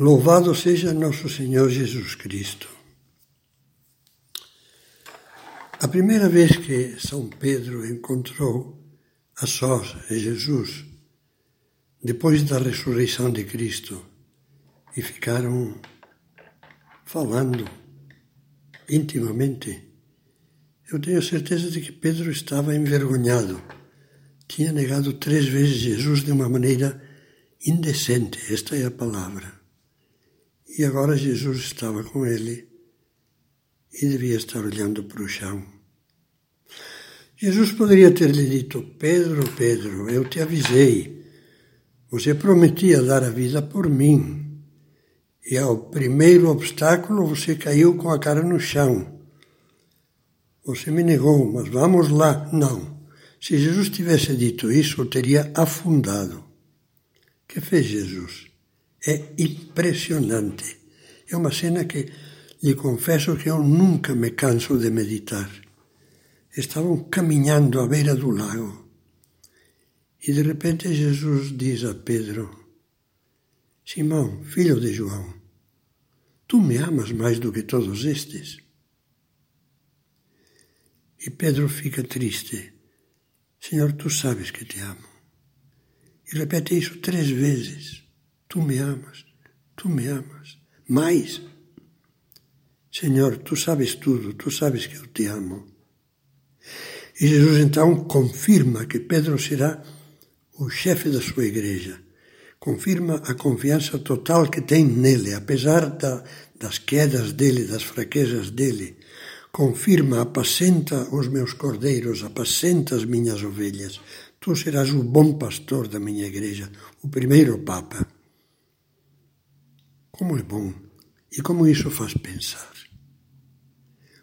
Louvado seja nosso Senhor Jesus Cristo. A primeira vez que São Pedro encontrou a sós Jesus, depois da ressurreição de Cristo, e ficaram falando intimamente, eu tenho certeza de que Pedro estava envergonhado. Tinha negado três vezes Jesus de uma maneira indecente, esta é a palavra. E agora Jesus estava com ele e devia estar olhando para o chão. Jesus poderia ter lhe dito: Pedro, Pedro, eu te avisei. Você prometia dar a vida por mim. E ao primeiro obstáculo você caiu com a cara no chão. Você me negou, mas vamos lá. Não. Se Jesus tivesse dito isso, eu teria afundado. O que fez Jesus? É impressionante. É uma cena que lhe confesso que eu nunca me canso de meditar. Estavam caminhando à beira do lago e de repente Jesus diz a Pedro: Simão, filho de João, tu me amas mais do que todos estes? E Pedro fica triste. Senhor, tu sabes que te amo. E repete isso três vezes. Tu me amas, tu me amas. Mais, Senhor, tu sabes tudo, tu sabes que eu te amo. E Jesus então confirma que Pedro será o chefe da sua igreja. Confirma a confiança total que tem nele, apesar da, das quedas dele, das fraquezas dele. Confirma, apacenta os meus cordeiros, apacenta as minhas ovelhas. Tu serás o bom pastor da minha igreja, o primeiro Papa. Como é bom e como isso faz pensar.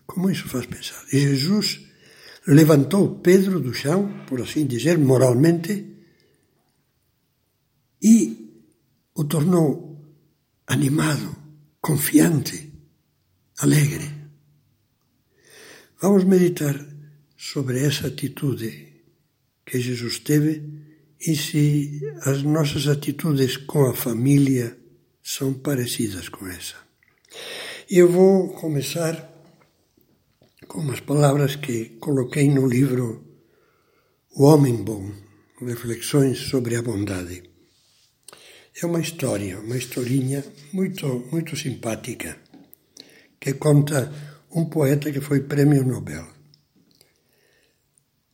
Como isso faz pensar. E Jesus levantou Pedro do chão, por assim dizer, moralmente, e o tornou animado, confiante, alegre. Vamos meditar sobre essa atitude que Jesus teve e se as nossas atitudes com a família são parecidas com essa. Eu vou começar com umas palavras que coloquei no livro O Homem Bom, Reflexões sobre a Bondade. É uma história, uma historinha muito, muito simpática, que conta um poeta que foi prêmio Nobel.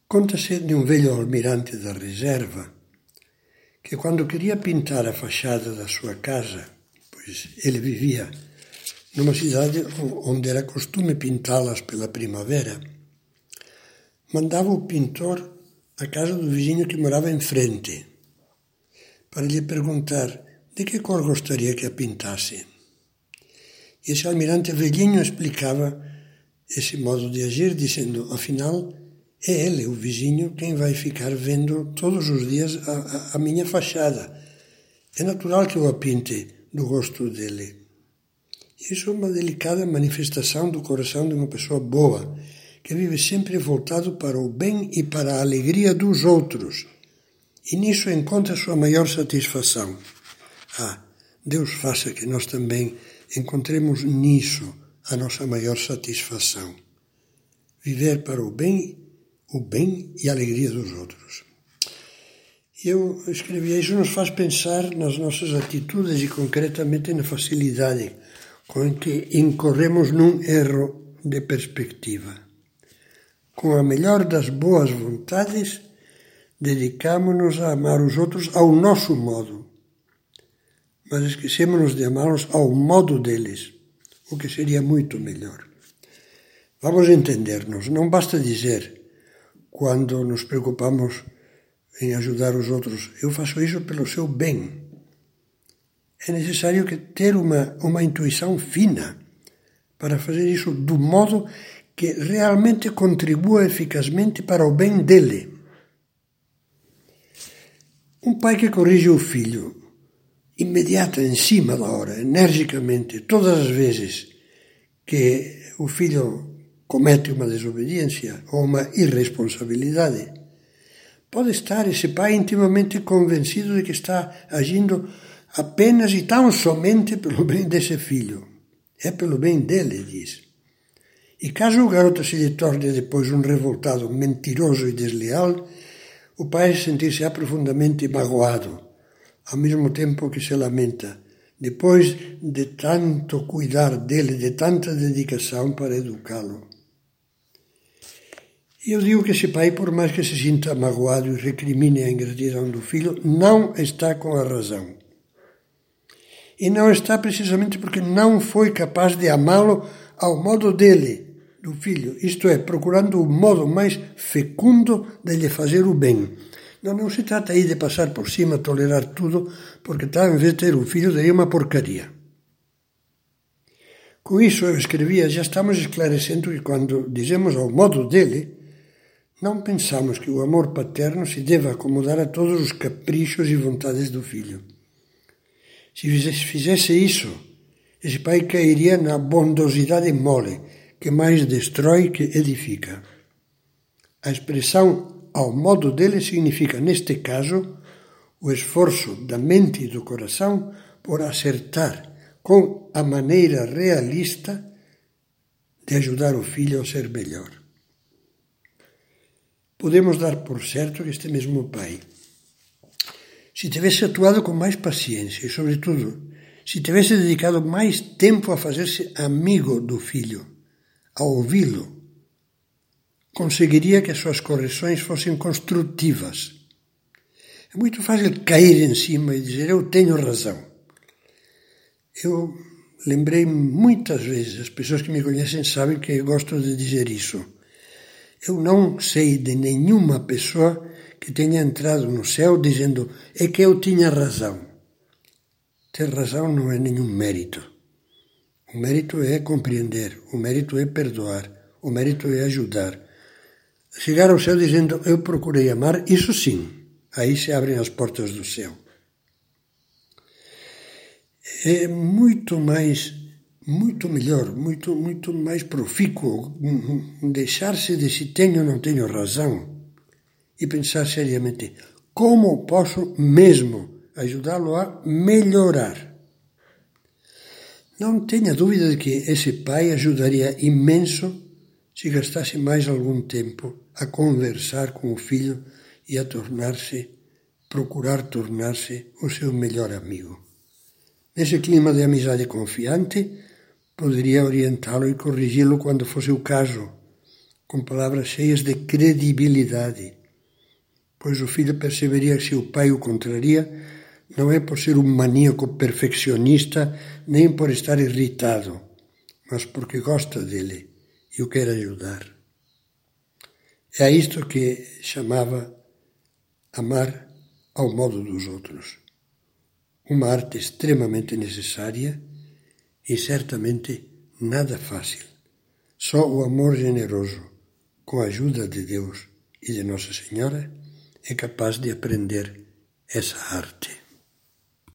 Conta-se de um velho almirante da reserva que, quando queria pintar a fachada da sua casa, pois ele vivia numa cidade onde era costume pintá-las pela primavera. Mandava o pintor à casa do vizinho que morava em frente, para lhe perguntar de que cor gostaria que a pintasse. Esse almirante velhinho explicava esse modo de agir, dizendo: afinal, é ele, o vizinho, quem vai ficar vendo todos os dias a, a, a minha fachada. É natural que eu a pinte do gosto dele. Isso é uma delicada manifestação do coração de uma pessoa boa, que vive sempre voltado para o bem e para a alegria dos outros. E nisso encontra sua maior satisfação. Ah, Deus faça que nós também encontremos nisso a nossa maior satisfação. Viver para o bem, o bem e a alegria dos outros. Eu escrevi isso nos faz pensar nas nossas atitudes e concretamente na facilidade com que incorremos num erro de perspectiva. Com a melhor das boas vontades, dedicamos-nos a amar os outros ao nosso modo, mas esquecemos de amá-los ao modo deles, o que seria muito melhor. Vamos entender-nos, não basta dizer, quando nos preocupamos em ajudar os outros. Eu faço isso pelo seu bem. É necessário que ter uma, uma intuição fina para fazer isso do modo que realmente contribua eficazmente para o bem dele. Um pai que corrige o filho, imediata, em cima da hora, energicamente, todas as vezes que o filho comete uma desobediência ou uma irresponsabilidade, Pode estar esse pai intimamente convencido de que está agindo apenas e tão somente pelo bem desse filho. É pelo bem dele, diz. E caso o garoto se lhe torne depois um revoltado, mentiroso e desleal, o pai sentir-se profundamente magoado, ao mesmo tempo que se lamenta, depois de tanto cuidar dele, de tanta dedicação para educá-lo. E eu digo que esse pai, por mais que se sinta magoado e recrimine a ingratidão do filho, não está com a razão. E não está precisamente porque não foi capaz de amá-lo ao modo dele, do filho, isto é, procurando o modo mais fecundo de lhe fazer o bem. Não, não se trata aí de passar por cima, tolerar tudo, porque tal, em vez de ter um filho, daria uma porcaria. Com isso eu escrevia, já estamos esclarecendo que quando dizemos ao modo dele, não pensamos que o amor paterno se deva acomodar a todos os caprichos e vontades do filho. Se fizesse isso, esse pai cairia na bondosidade mole, que mais destrói que edifica. A expressão ao modo dele significa, neste caso, o esforço da mente e do coração por acertar com a maneira realista de ajudar o filho a ser melhor. Podemos dar por certo que este mesmo pai, se tivesse atuado com mais paciência e, sobretudo, se tivesse dedicado mais tempo a fazer-se amigo do filho, a ouvi-lo, conseguiria que as suas correções fossem construtivas. É muito fácil cair em cima e dizer eu tenho razão. Eu lembrei muitas vezes, as pessoas que me conhecem sabem que eu gosto de dizer isso. Eu não sei de nenhuma pessoa que tenha entrado no céu dizendo é que eu tinha razão. Ter razão não é nenhum mérito. O mérito é compreender, o mérito é perdoar, o mérito é ajudar. Chegar ao céu dizendo eu procurei amar, isso sim, aí se abrem as portas do céu. É muito mais, muito melhor, muito, muito mais profícuo deixar-se de se tenho ou não tenho razão e pensar seriamente como posso mesmo ajudá-lo a melhorar não tenha dúvida de que esse pai ajudaria imenso se gastasse mais algum tempo a conversar com o filho e a tornar-se, procurar tornar-se o seu melhor amigo. Nesse clima de amizade confiante, poderia orientá-lo e corrigi-lo quando fosse o caso, com palavras cheias de credibilidade, pois o filho perceberia que se o pai o contraria, não é por ser um maníaco perfeccionista, nem por estar irritado, mas porque gosta dele e o quer ajudar. É a isto que chamava amar ao modo dos outros. Uma arte extremamente necessária e certamente nada fácil. Só o amor generoso, com a ajuda de Deus e de Nossa Senhora, é capaz de aprender essa arte.